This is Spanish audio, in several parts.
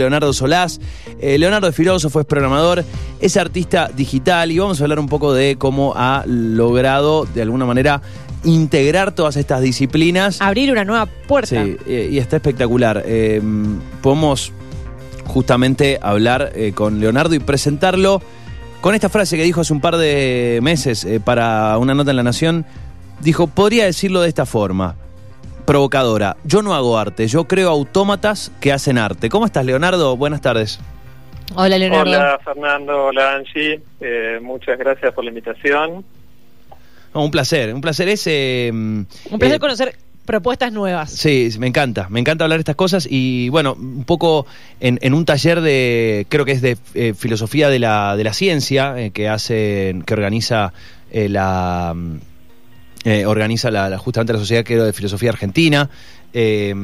Leonardo Solás. Eh, Leonardo es filósofo, es programador, es artista digital y vamos a hablar un poco de cómo ha logrado de alguna manera integrar todas estas disciplinas. Abrir una nueva puerta. Sí, eh, y está espectacular. Eh, podemos justamente hablar con Leonardo y presentarlo con esta frase que dijo hace un par de meses para una nota en La Nación. Dijo, podría decirlo de esta forma provocadora. Yo no hago arte, yo creo autómatas que hacen arte. ¿Cómo estás, Leonardo? Buenas tardes. Hola, Leonardo. Hola Fernando, hola Angie, eh, muchas gracias por la invitación. No, un placer, un placer es... eh, Un placer eh, conocer propuestas nuevas. Sí, me encanta, me encanta hablar de estas cosas y bueno, un poco en, en un taller de, creo que es de eh, filosofía de la, de la ciencia eh, que hace, que organiza eh, la, eh, organiza la, justamente la Sociedad creo, de Filosofía Argentina. Eh,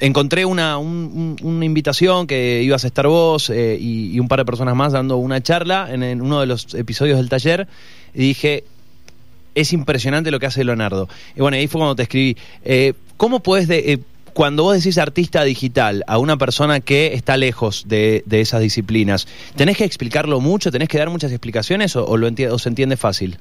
encontré una, un- un- una invitación que ibas a estar vos eh, y, un par de personas más dando una charla en, uno de los episodios del taller y dije, es impresionante lo que hace Leonardo. Y bueno, ahí fue cuando te escribí. Eh, ¿Cómo puedes, de, cuando vos decís artista digital a una persona que está lejos de, de esas disciplinas, ¿tenés que explicarlo mucho? ¿Tenés que dar muchas explicaciones o, lo o se entiende fácil?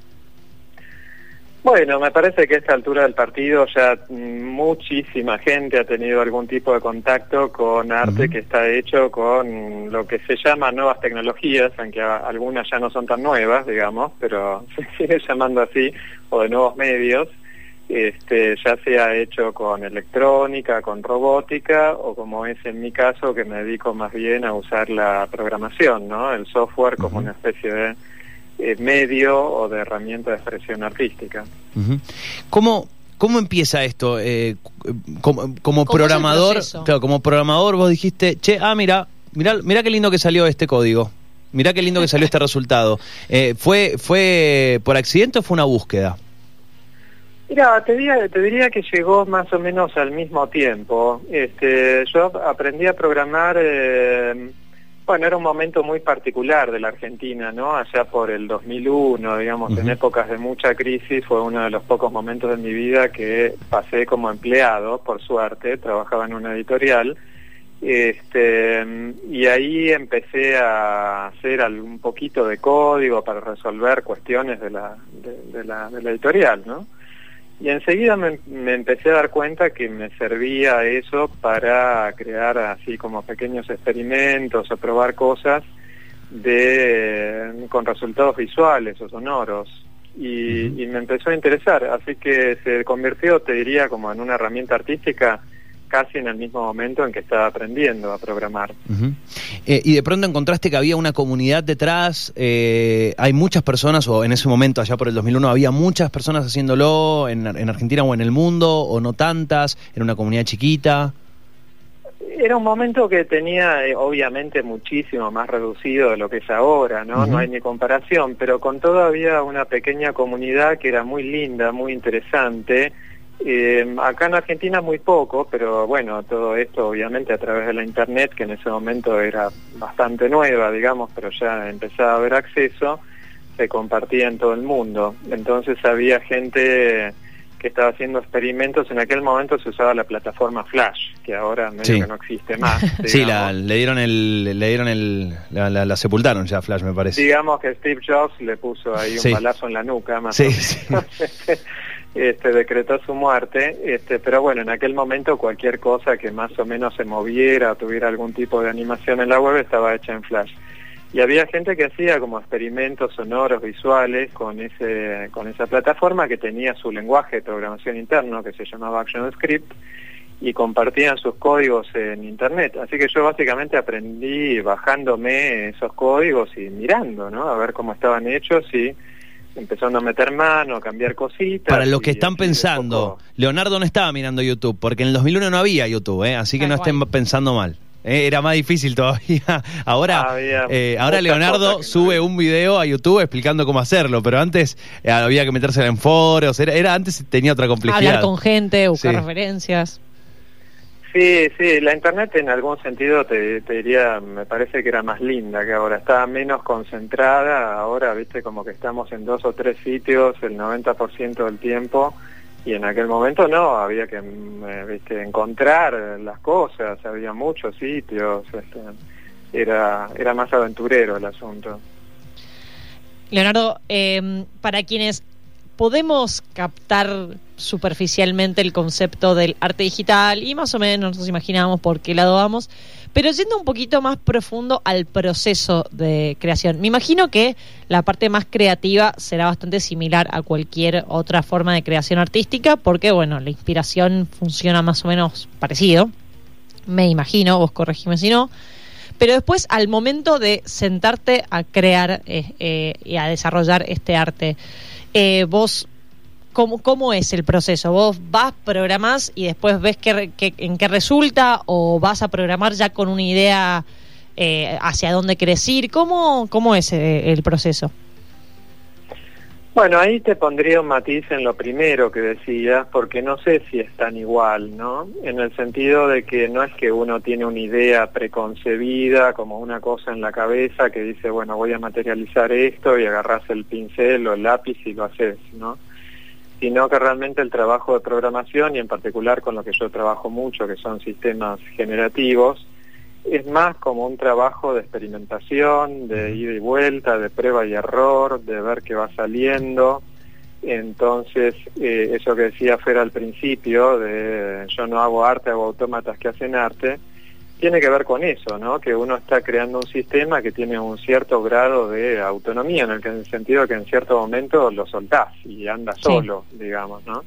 Bueno, me parece que a esta altura del partido ya mm, muchísima gente ha tenido algún tipo de contacto con arte que está hecho con lo que se llama nuevas tecnologías, aunque algunas ya no son tan nuevas, digamos, pero se sigue llamando así, o de nuevos medios. Este, ya sea hecho con electrónica, con robótica, o como es en mi caso, que me dedico más bien a usar la programación, ¿no? El software como una especie de eh, medio o de herramienta de expresión artística. ¿Cómo, ¿Cómo empieza esto? Eh, como, como ¿Cómo es el programador, claro, como programador vos dijiste, che, ah, mira, mira, mira qué lindo que salió este código. Mira qué lindo que salió este resultado. Eh, ¿fue, ¿Fue por accidente o fue una búsqueda? Mira, te diría, te diría que llegó más o menos al mismo tiempo. Este, yo aprendí a programar, eh, bueno, era un momento muy particular de la Argentina, ¿no? Allá por el 2001, digamos, en épocas de mucha crisis, fue uno de los pocos momentos de mi vida que pasé como empleado, por suerte, trabajaba en una editorial. Este, y ahí empecé a hacer un poquito de código para resolver cuestiones de la, de- de la, de la editorial, ¿no? Y enseguida me, me empecé a dar cuenta que me servía eso para crear así como pequeños experimentos o probar cosas de con resultados visuales o sonoros. Y, y me empezó a interesar, así que se convirtió, te diría, como en una herramienta artística casi en el mismo momento en que estaba aprendiendo a programar. Eh, y de pronto encontraste que había una comunidad detrás, eh, hay muchas personas, o en ese momento, allá por el 2001, había muchas personas haciéndolo en, en Argentina o en el mundo, o no tantas, era una comunidad chiquita. Era un momento que tenía eh, obviamente muchísimo más reducido de lo que es ahora, ¿no? No hay ni comparación, pero con todavía una pequeña comunidad que era muy linda, muy interesante. Eh, acá en Argentina muy poco, pero bueno, todo esto obviamente a través de la internet, que en ese momento era bastante nueva, digamos, pero ya empezaba a haber acceso, se compartía en todo el mundo. Entonces había gente que estaba haciendo experimentos, en aquel momento se usaba la plataforma Flash, que ahora medio Sí. que no existe más. Sí, la, le dieron el, le dieron el, la, la- la sepultaron ya, Flash, me parece. Digamos que Steve Jobs le puso ahí un Sí. balazo en la nuca, más Sí, o menos. este, decretó su muerte, este, pero bueno, en aquel momento cualquier cosa que más o menos se moviera tuviera algún tipo de animación en la web estaba hecha en Flash. Y había gente que hacía como experimentos sonoros, visuales con ese con esa plataforma que tenía su lenguaje de programación interno que se llamaba ActionScript y compartían sus códigos en internet. Así que yo básicamente aprendí bajándome esos códigos y mirando, ¿no? A ver cómo estaban hechos y empezando a meter mano, a cambiar cositas. Para los que están pensando, poco- Leonardo no estaba mirando YouTube, porque en el 2001 no había YouTube, ¿eh? así que no estén pensando mal. ¿eh? Era más difícil todavía. Ahora, eh, ahora Leonardo no sube un video a YouTube explicando cómo hacerlo, pero antes eh, había que meterse en foros, era, era antes tenía otra complejidad. Hablar con gente, buscar Sí. referencias. Sí, sí, la internet en algún sentido te, diría, me parece que era más linda que ahora, estaba menos concentrada, ahora viste como que estamos en dos o tres sitios el 90% del tiempo y en aquel momento no, había que eh, viste, encontrar las cosas, había muchos sitios, este, era, era más aventurero el asunto. Leonardo, eh, para quienes podemos captar superficialmente el concepto del arte digital y más o menos nos imaginamos por qué lado vamos, pero yendo un poquito más profundo al proceso de creación. Me imagino que la parte más creativa será bastante similar a cualquier otra forma de creación artística porque, bueno, la inspiración funciona más o menos parecido. Me imagino, vos corregime si no. Pero después, al momento de sentarte a crear eh, eh, y a desarrollar este arte, eh, vos, ¿cómo, ¿cómo es el proceso? ¿Vos vas, programás y después ves qué, qué- en qué resulta o vas a programar ya con una idea eh, hacia dónde querés ir? ¿Cómo, cómo es eh, el proceso? Bueno, ahí te pondría un matiz en lo primero que decías, porque no sé si es tan igual, ¿no? En el sentido de que no es que uno tiene una idea preconcebida, como una cosa en la cabeza que dice, bueno, voy a materializar esto y agarras el pincel o el lápiz y lo haces, ¿no? Sino que realmente el trabajo de programación, y en particular con lo que yo trabajo mucho, que son sistemas generativos, es más como un trabajo de experimentación, de ida y vuelta, de prueba y error, de ver qué va saliendo. Entonces, eh, eso que decía Fer al principio, de yo no hago arte, hago autómatas que hacen arte, tiene que ver con eso, ¿no? Que uno está creando un sistema que tiene un cierto grado de autonomía, en el, que- en el sentido que en cierto momento lo soltás y anda Sí. solo, digamos, ¿no?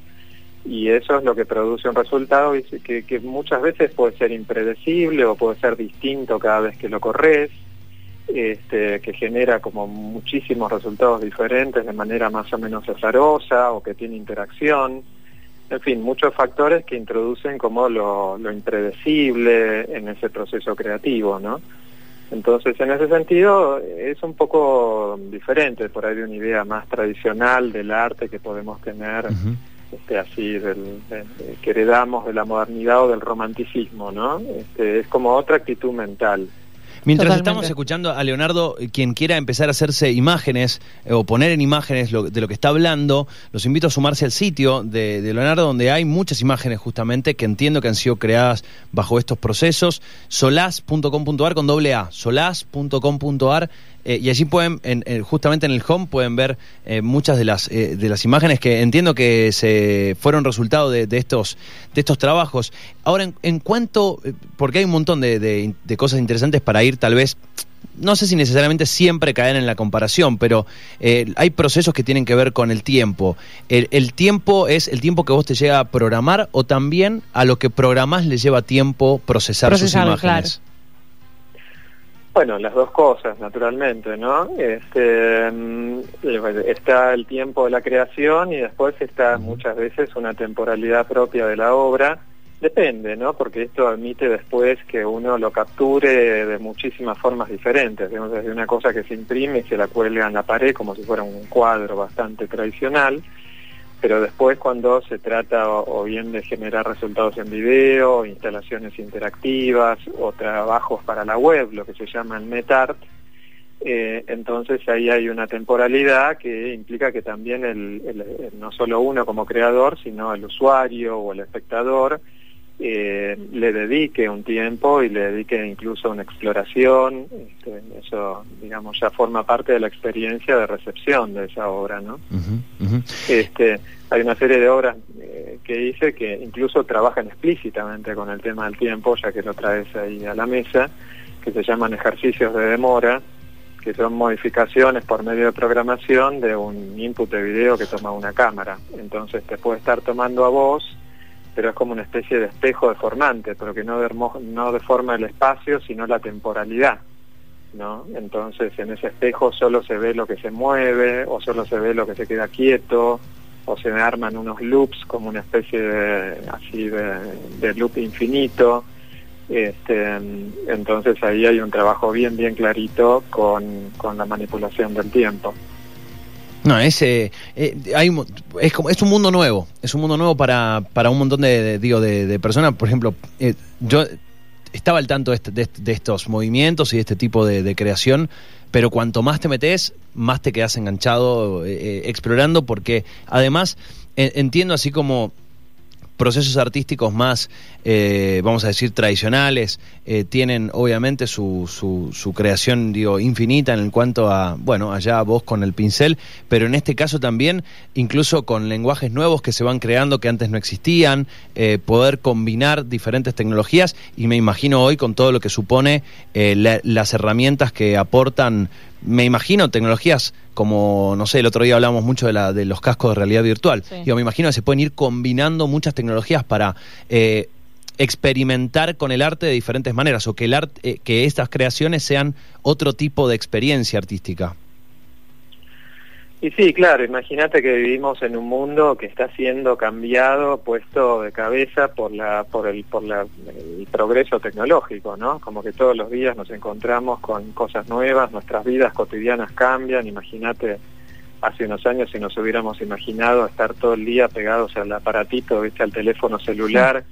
Y eso es lo que produce un resultado que, muchas veces puede ser impredecible o puede ser distinto cada vez que lo corres, este, que genera como muchísimos resultados diferentes de manera más o menos azarosa o que tiene interacción. En fin, muchos factores que introducen como lo, impredecible en ese proceso creativo, ¿no? Entonces, en ese sentido, es un poco diferente por ahí de una idea más tradicional del arte que podemos tener. Este, así del, de- de- que heredamos de la modernidad o del romanticismo, ¿no? Este, es como otra actitud mental. Mientras Totalmente. estamos escuchando a Leonardo, quien quiera empezar a hacerse imágenes eh, o poner en imágenes lo- de lo que está hablando, los invito a sumarse al sitio de, de Leonardo, donde hay muchas imágenes justamente que entiendo que han sido creadas bajo estos procesos. Solaz.com.ar con doble A, solaz.com.ar. eh, y allí pueden, en- en- justamente en el home, pueden ver eh, muchas de las, eh, de las imágenes que entiendo que se fueron resultado de, de estos, de estos trabajos. Ahora, en, en cuanto, eh, porque hay un montón de, de- de cosas interesantes para ir tal vez no sé si necesariamente siempre caer en la comparación, pero eh, hay procesos que tienen que ver con el tiempo. El, el tiempo es el tiempo que vos te llega a programar o también a lo que programás le lleva tiempo procesar Procesarlo, sus imágenes. Bueno, las dos cosas, naturalmente, ¿no? Este, mm, eh, está el tiempo de la creación y después está muchas veces una temporalidad propia de la obra. Depende, ¿no? Porque esto admite después que uno lo capture de muchísimas formas diferentes. Digamos, desde una cosa que se imprime y se la cuelga en la pared como si fuera un cuadro bastante tradicional, pero después cuando se trata o, bien de generar resultados en video, instalaciones interactivas o trabajos para la web, lo que se llama el NetArt, eh, entonces ahí hay una temporalidad que implica que también el- no solo uno como creador, sino el usuario o el espectador eh, le dedique un tiempo y le dedique incluso una exploración. este, eso, digamos, ya forma parte de la experiencia de recepción de esa obra, ¿no? Este, hay una serie de obras eh, que hice que incluso trabajan explícitamente con el tema del tiempo, ya que lo traes ahí a la mesa, que se llaman ejercicios de demora, que son modificaciones por medio de programación de un input de video que toma una cámara. Entonces te puede estar tomando a vos, pero es como una especie de espejo deformante, pero que no, deforma el espacio, sino la temporalidad. ¿no? Entonces en ese espejo solo se ve lo que se mueve o solo se ve lo que se queda quieto o se arman unos loops como una especie de, así de loop infinito. Este, entonces ahí hay un trabajo bien bien clarito con, con la manipulación del tiempo. No, es, eh, hay, es, como, es un mundo nuevo, es un mundo nuevo para, para un montón de, digo, de, personas. Por ejemplo, eh, yo estaba al tanto de, este- de- de estos movimientos y de este tipo de, creación, pero cuanto más te metes, más te quedas enganchado eh, explorando, porque además entiendo así como procesos artísticos más, eh, vamos a decir, tradicionales, eh, tienen obviamente su, su, su, creación, digo, infinita en cuanto a, bueno, allá vos con el pincel, pero en este caso también, incluso con lenguajes nuevos que se van creando que antes no existían, eh, poder combinar diferentes tecnologías y me imagino hoy con todo lo que supone la, las herramientas que aportan me imagino tecnologías como, no sé, el otro día hablamos mucho de, la, de los cascos de realidad virtual. Yo me imagino que se pueden ir combinando muchas tecnologías para eh, experimentar con el arte de diferentes maneras o que, el arte, eh, que estas creaciones sean otro tipo de experiencia artística. Y sí, claro, imagínate que vivimos en un mundo que está siendo cambiado, puesto de cabeza por la por el por el progreso tecnológico, ¿no? Como que todos los días nos encontramos con cosas nuevas, nuestras vidas cotidianas cambian, imagínate hace unos años si nos hubiéramos imaginado estar todo el día pegados al aparatito, ¿viste? al teléfono celular,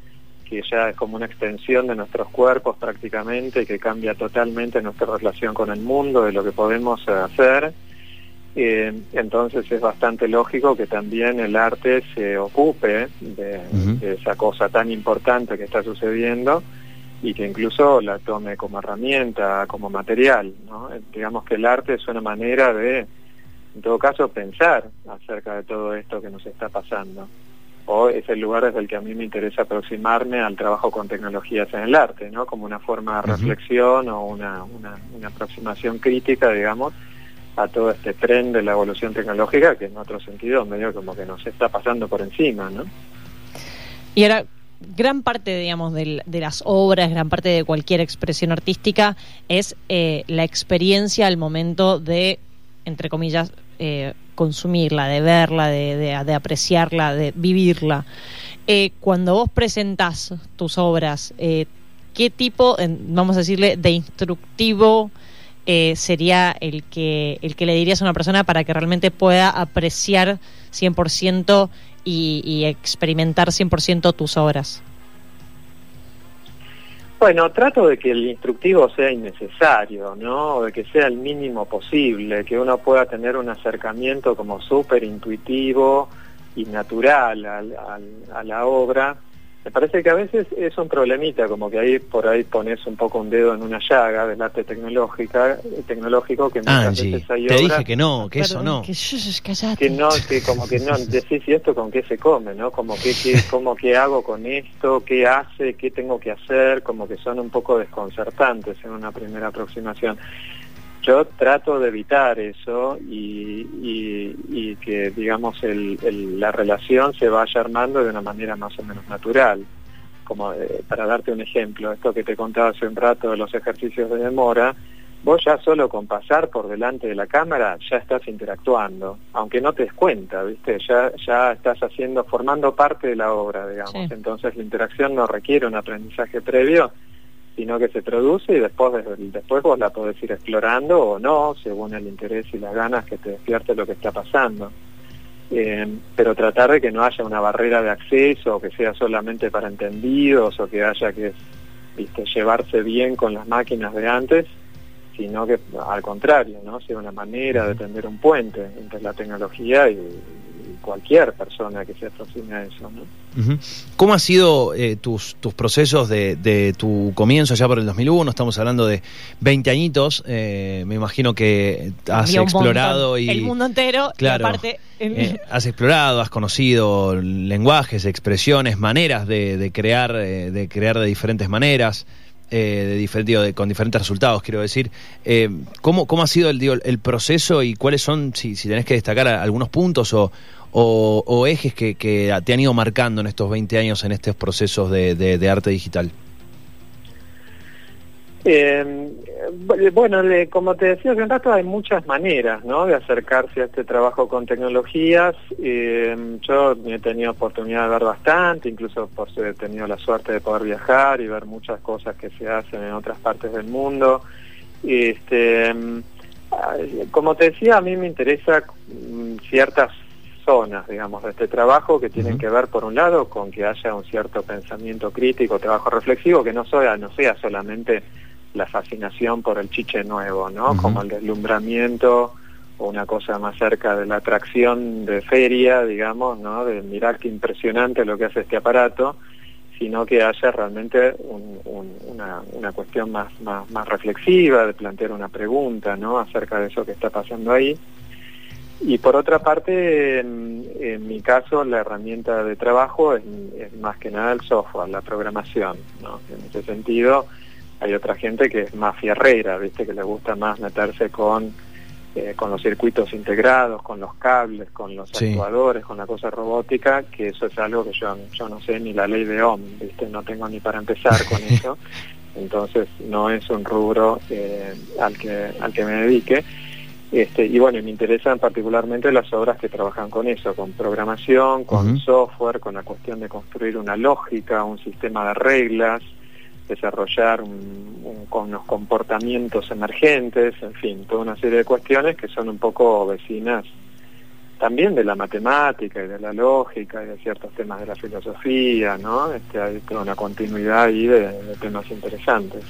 que ya es como una extensión de nuestros cuerpos prácticamente que cambia totalmente nuestra relación con el mundo, de lo que podemos hacer eh, entonces es bastante lógico que también el arte se ocupe de, esa cosa tan importante que está sucediendo y que incluso la tome como herramienta, como material. ¿no? Digamos que el arte es una manera de, en todo caso, pensar acerca de todo esto que nos está pasando. O es el lugar desde el que a mí me interesa aproximarme al trabajo con tecnologías en el arte, ¿no? como una forma de reflexión o una, una, una aproximación crítica, digamos, a todo este tren de la evolución tecnológica que en otro sentido medio como que nos está pasando por encima, ¿no? Y ahora, gran parte, digamos, de, las obras, gran parte de cualquier expresión artística es eh, la experiencia al momento de, entre comillas, eh, consumirla, de verla, de, apreciarla, de vivirla. Eh, cuando vos presentás tus obras, ¿qué tipo, vamos a decirle, de instructivo eh, sería el que, el que le dirías a una persona para que realmente pueda apreciar 100% y, y experimentar 100% tus obras? Bueno, trato de que el instructivo sea innecesario, ¿no? De que sea el mínimo posible, que uno pueda tener un acercamiento como súper intuitivo y natural a la obra me parece que a veces es un problemita, como que ahí por ahí pones un poco un dedo en una llaga del arte tecnológica, tecnológico que muchas veces hay te dije que no, que eso no. Que, que no, que como que no, decís y esto con qué se come, ¿no? Como que, que, como qué hago con esto, qué hace, qué tengo que hacer, como que son un poco desconcertantes en una primera aproximación. Yo trato de evitar eso y, y, que, digamos, el, la relación se vaya armando de una manera más o menos natural. Como eh, para darte un ejemplo, esto que te contaba hace un rato de los ejercicios de demora, vos ya solo con pasar por delante de la cámara ya estás interactuando, aunque no te des cuenta, ¿viste? Ya, ya estás haciendo, formando parte de la obra, digamos. Entonces la interacción no requiere un aprendizaje previo, sino que se produce y después, después vos la podés ir explorando o no, según el interés y las ganas que te despierte lo que está pasando. Eh, pero tratar de que no haya una barrera de acceso, que sea solamente para entendidos, o que haya que llevarse bien con las máquinas de antes, sino que al contrario, ¿no? sea una manera de tender un puente entre la tecnología y, cualquier persona que se aproxime a eso. ¿no? ¿Cómo han sido eh, tus, tus procesos de, tu comienzo allá por el 2001? Estamos hablando de 20 añitos. Eh, me imagino que has explorado y... El mundo entero. Claro. aparte, eh, has explorado, has conocido lenguajes, expresiones, maneras de, crear, de crear de diferentes maneras. de, de, con diferentes resultados, quiero decir. ¿cómo, ¿Cómo ha sido el, el proceso y cuáles son, si, si tenés que destacar algunos puntos o, o, ejes que, te han ido marcando en estos 20 años en estos procesos de, arte digital? Eh, bueno, como te decía hace un rato, hay muchas maneras ¿no? de acercarse a este trabajo con tecnologías. Eh, yo he tenido oportunidad de ver bastante, incluso por he tenido la suerte de poder viajar y ver muchas cosas que se hacen en otras partes del mundo. Este, como te decía, a mí me interesa mm, ciertas zonas, digamos, de este trabajo que tienen que ver, por un lado, con que haya un cierto pensamiento crítico, trabajo reflexivo, que no sea, no sea solamente la fascinación por el chiche nuevo, ¿no? Como el deslumbramiento o una cosa más cerca de la atracción de feria, digamos, ¿no? de mirar qué impresionante lo que hace este aparato, sino que haya realmente una, una, cuestión más, más, más, reflexiva, de plantear una pregunta ¿no? acerca de eso que está pasando ahí. Y por otra parte, en, mi caso, la herramienta de trabajo es, más que nada el software, la programación. ¿no? En ese sentido, hay otra gente que es más fierrera, ¿viste? que le gusta más meterse con eh, con los circuitos integrados, con los cables, con los actuadores, con la cosa robótica, que eso es algo que yo, yo no sé ni la ley de Ohm, ¿viste? no tengo ni para empezar con eso, entonces no es un rubro eh, al, que, al que me dedique. Este, y bueno, me interesan particularmente las obras que trabajan con eso, con programación, con software, con la cuestión de construir una lógica, un sistema de reglas, desarrollar con unos comportamientos emergentes, en fin, toda una serie de cuestiones que son un poco vecinas también de la matemática y de la lógica y de ciertos temas de la filosofía, ¿no? Este, hay toda una continuidad ahí de, temas interesantes.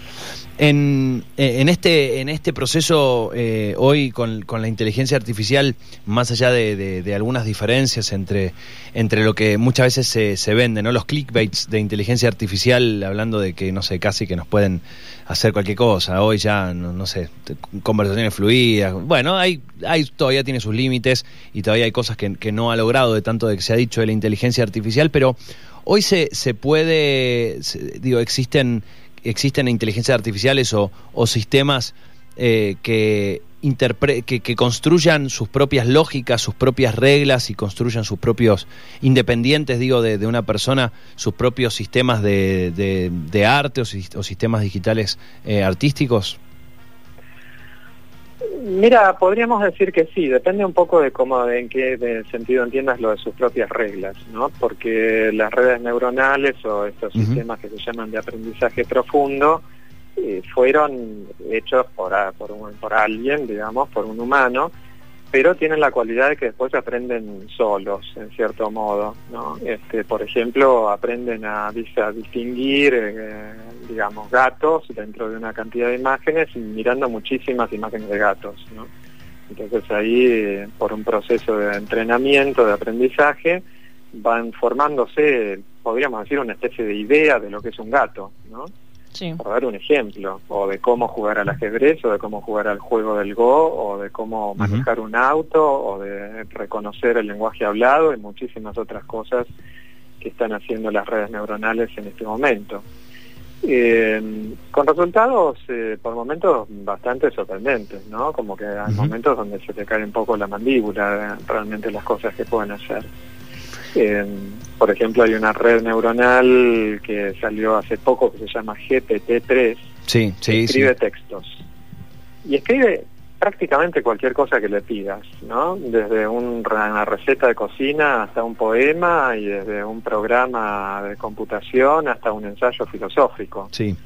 En, eh, en, este, en este proceso, eh, hoy con, con, la inteligencia artificial, más allá de, de, algunas diferencias entre, entre lo que muchas veces se, se vende, ¿no? Los clickbaits de inteligencia artificial, hablando de que, no sé, casi que nos pueden hacer cualquier cosa. Hoy ya, no, sé, conversaciones fluidas. Bueno, hay, hay, todavía tiene sus límites y todavía hay cosas que, no ha logrado de tanto de que se ha dicho de la inteligencia artificial, pero hoy se, se puede, digo, existen, existen inteligencias artificiales o, sistemas eh, que, construyan sus propias lógicas, sus propias reglas y construyan sus propios, independientes, digo, de, una persona, sus propios sistemas de, de, arte o, sistemas digitales eh, artísticos? Mira, podríamos decir que sí, depende un poco de cómo, de en qué sentido entiendas lo de sus propias reglas, ¿no? Porque las redes neuronales o estos sistemas que se llaman de aprendizaje profundo, eh, fueron hechos por, por, por alguien, digamos, por un humano, pero tienen la cualidad de que después aprenden solos, en cierto modo, ¿no? Este, por ejemplo, aprenden a, distinguir, eh, digamos, gatos dentro de una cantidad de imágenes mirando muchísimas imágenes de gatos, ¿no? Entonces ahí, por un proceso de entrenamiento, de aprendizaje, van formándose, podríamos decir, una especie de idea de lo que es un gato, ¿no? Por dar un ejemplo, o de cómo jugar al ajedrez, o de cómo jugar al juego del Go, o de cómo manejar un auto, o de reconocer el lenguaje hablado y muchísimas otras cosas que están haciendo las redes neuronales en este momento. Eh, con resultados eh, por momentos bastante sorprendentes, ¿no? Como que hay momentos donde se te cae un poco la mandíbula, realmente las cosas que pueden hacer. Eh, por ejemplo, hay una red neuronal que salió hace poco que se llama GPT-3. Sí, sí, escribe textos. Y escribe prácticamente cualquier cosa que le pidas, ¿no? Desde una receta de cocina hasta un poema y desde un programa de computación hasta un ensayo filosófico. Sí.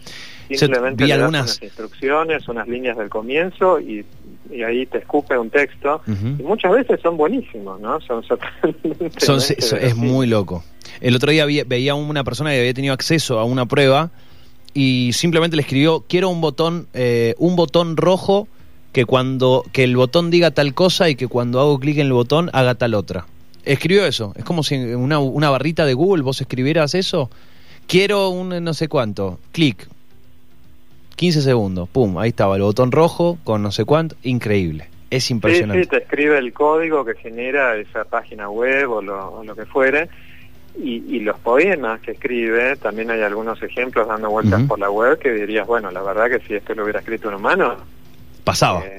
Simplemente vi algunas instrucciones, unas líneas del comienzo y y ahí te escupe un texto y muchas veces son buenísimos, ¿no? Son, son es muy loco. El otro día veía una persona que había tenido acceso a una prueba y simplemente le escribió quiero un botón eh, un botón rojo que cuando que el botón diga tal cosa y que cuando hago clic en el botón haga tal otra. Escribió eso. Es como si en una, una barrita de Google vos escribieras eso. Quiero un no sé cuánto. Clic 15 segundos, pum, ahí estaba el botón rojo con no sé cuánto, increíble. Es impresionante. Sí, te escribe el código que genera esa página web o lo, lo que fuere. Y, los poemas que escribe, también hay algunos ejemplos dando vueltas por la web que dirías, bueno, la verdad que si esto lo hubiera escrito un humano... Pasaba. Eh,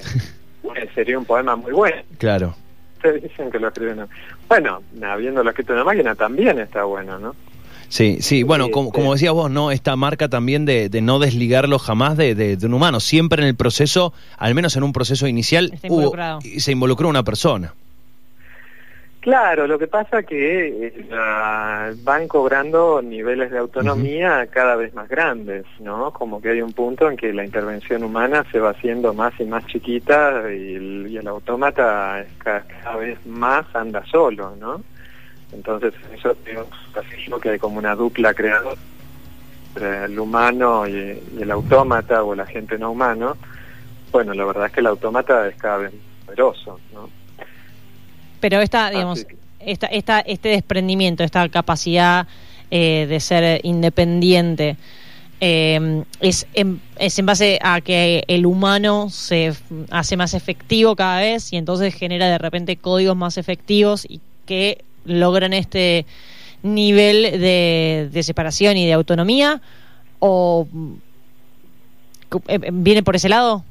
sería un poema muy bueno. Claro. Ustedes dicen que lo escriben... Bueno, habiéndolo escrito en una máquina también está bueno, ¿no? Sí, sí, bueno, como, como decías vos, ¿no? Esta marca también de, de no desligarlo jamás de, de, un humano. Siempre en el proceso, al menos en un proceso inicial, hubo, se involucró una persona. Claro, lo que pasa que eh, van cobrando niveles de autonomía cada vez más grandes, ¿no? Como que hay un punto en que la intervención humana se va haciendo más y más chiquita y el, y el autómata cada, cada vez más anda solo, ¿no? Entonces, eso es que hay como una dupla creadora entre el humano y, el autómata o el agente no humano. Bueno, la verdad es que el autómata es cada vez poderoso, ¿no? Pero esta, digamos, esta, esta, este desprendimiento, esta capacidad eh, de ser independiente, eh, es, en, es en base a que el humano se hace más efectivo cada vez y entonces genera de repente códigos más efectivos y que logran este nivel de, separación y de autonomía o eh, viene por ese lado?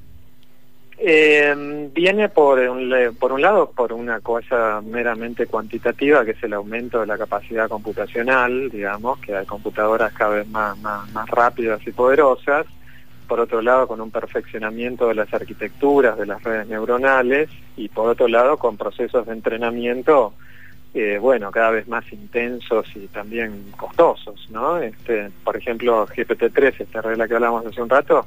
Eh, viene por un, por un lado por una cosa meramente cuantitativa, que es el aumento de la capacidad computacional, digamos, que hay computadoras cada vez más, más, más rápidas y poderosas. Por otro lado, con un perfeccionamiento de las arquitecturas de las redes neuronales y por otro lado, con procesos de entrenamiento, eh, bueno, cada vez más intensos y también costosos, ¿no? Este, por ejemplo, GPT-3, esta regla que hablamos hace un rato,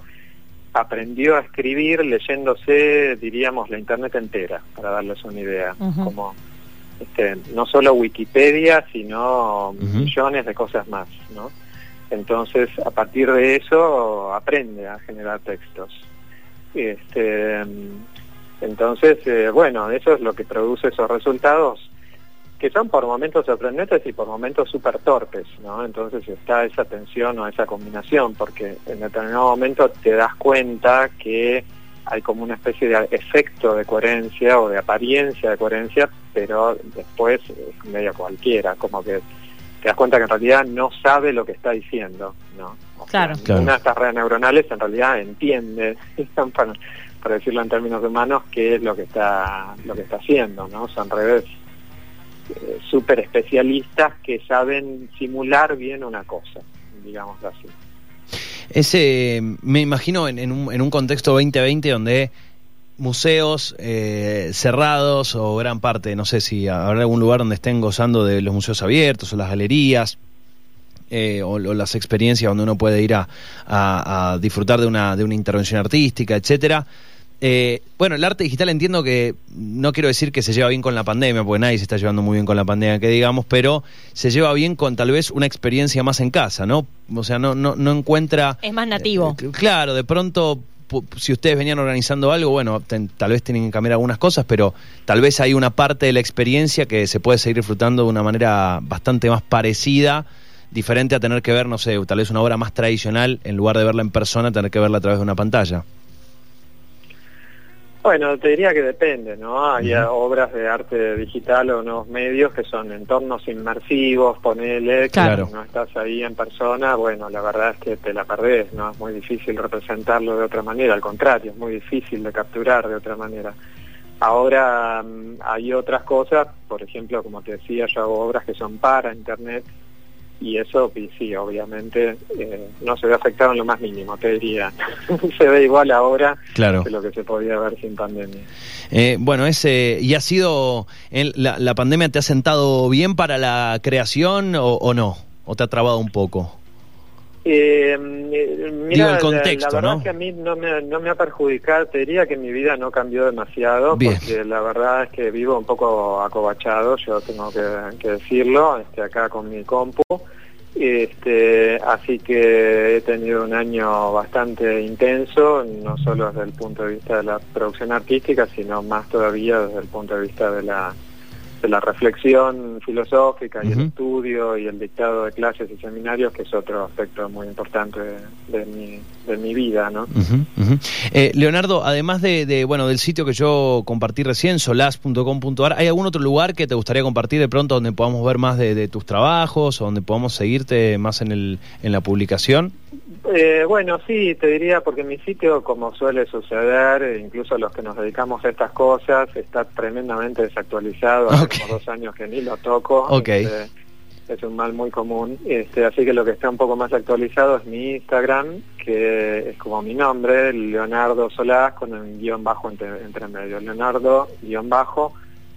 aprendió a escribir leyéndose, diríamos, la Internet entera, para darles una idea, como este, no solo Wikipedia, sino millones de cosas más, ¿no? Entonces, a partir de eso, aprende a generar textos. Este, entonces, eh, bueno, eso es lo que produce esos resultados que son por momentos sorprendentes y por momentos súper torpes, ¿no? Entonces está esa tensión o esa combinación, porque en determinado momento te das cuenta que hay como una especie de efecto de coherencia o de apariencia de coherencia, pero después es medio cualquiera, como que te das cuenta que en realidad no sabe lo que está diciendo, ¿no? claro. Una de estas redes neuronales en realidad entiende, para, para decirlo en términos humanos, qué es lo que está lo que está haciendo, ¿no? Son redes eh, super especialistas que saben simular bien una cosa, digamos así. Ese, me imagino en, un, en un contexto 2020 donde museos eh, cerrados o gran parte, no sé si habrá algún lugar donde estén gozando de los museos abiertos o las galerías. Eh, o, las experiencias donde uno puede ir a, a, a, disfrutar de una, de una intervención artística, etcétera. Eh, bueno, el arte digital entiendo que no quiero decir que se lleva bien con la pandemia, porque nadie se está llevando muy bien con la pandemia, que digamos, pero se lleva bien con tal vez una experiencia más en casa, ¿no? O sea, no, no, no encuentra... Es más nativo. Eh, claro, de pronto, si ustedes venían organizando algo, bueno, tal vez tienen que cambiar algunas cosas, pero tal vez hay una parte de la experiencia que se puede seguir disfrutando de una manera bastante más parecida diferente a tener que ver, no sé, tal vez una obra más tradicional, en lugar de verla en persona, tener que verla a través de una pantalla. Bueno, te diría que depende, ¿no? Hay obras de arte digital o nuevos medios que son entornos inmersivos, ponele, claro. que no estás ahí en persona, bueno, la verdad es que te la perdés, ¿no? Es muy difícil representarlo de otra manera, al contrario, es muy difícil de capturar de otra manera. Ahora mm, hay otras cosas, por ejemplo, como te decía, yo hago obras que son para Internet, y eso sí, obviamente eh, no se ve afectado en lo más mínimo, te diría. se ve igual ahora claro. que lo que se podía ver sin pandemia. Eh, bueno, ese, ¿y ha sido, la, la, pandemia te ha sentado bien para la creación o, no? ¿O te ha trabado un poco? Eh, mira, el contexto, la, verdad es que a mí no me, no me ha perjudicado, te diría que mi vida no cambió demasiado, porque la verdad es que vivo un poco acobachado, yo tengo que, que decirlo, este, acá con mi compu, este, así que he tenido un año bastante intenso, no solo desde el punto de vista de la producción artística, sino más todavía desde el punto de vista de la de la reflexión filosófica y el estudio y el dictado de clases y seminarios, que es otro aspecto muy importante de, mi, de mi vida, ¿no? Eh, Leonardo, además de, bueno del sitio que yo compartí recién, solas.com.ar, ¿hay algún otro lugar que te gustaría compartir de pronto donde podamos ver más de, tus trabajos o donde podamos seguirte más en, el, en la publicación? Eh, bueno, sí, te diría, porque mi sitio, como suele suceder, incluso los que nos dedicamos a estas cosas, está tremendamente desactualizado. Hace como dos años que ni lo toco. Este, es un mal muy común. Este, así que lo que está un poco más actualizado es mi Instagram, que es como mi nombre, Leonardo Solás, con un guion bajo entre, entre medio. Leonardo guion bajo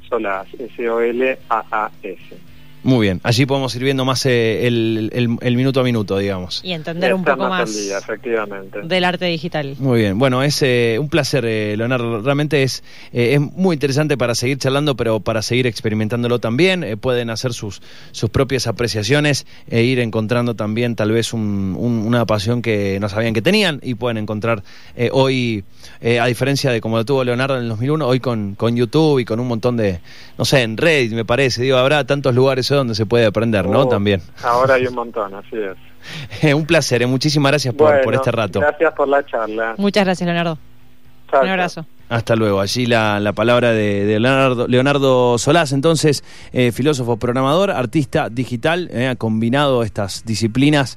Solás, S-O-L-A-A-S. Muy bien, allí podemos ir viendo más eh, el, el- el minuto a minuto, digamos. Y entender un poco más más al día, efectivamente. del arte digital. Muy bien, bueno, es eh, un placer, eh, Leonardo. Realmente es, eh, es muy interesante para seguir charlando, pero para seguir experimentándolo también. Eh, pueden hacer sus, sus propias apreciaciones e ir encontrando también tal vez un- un- una pasión que no sabían que tenían y pueden encontrar eh, hoy, eh, a diferencia de como lo tuvo Leonardo en el 2001, hoy con, con YouTube y con un montón de, no sé, en Reddit me parece, digo, habrá tantos lugares donde se puede aprender, ¿no? Oh, También. Ahora hay un montón, así es. un placer, eh, muchísimas gracias por, este rato. Gracias por la charla. Muchas gracias, Leonardo. Chao, Un chao. abrazo. Hasta luego. Allí la, la palabra de, de Leonardo, Leonardo Solás, entonces eh, filósofo, programador, artista digital, eh, ha combinado estas disciplinas